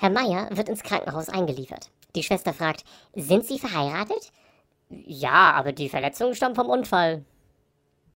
Herr Meier wird ins Krankenhaus eingeliefert. Die Schwester fragt, sind Sie verheiratet? Ja, aber die Verletzung stammt vom Unfall.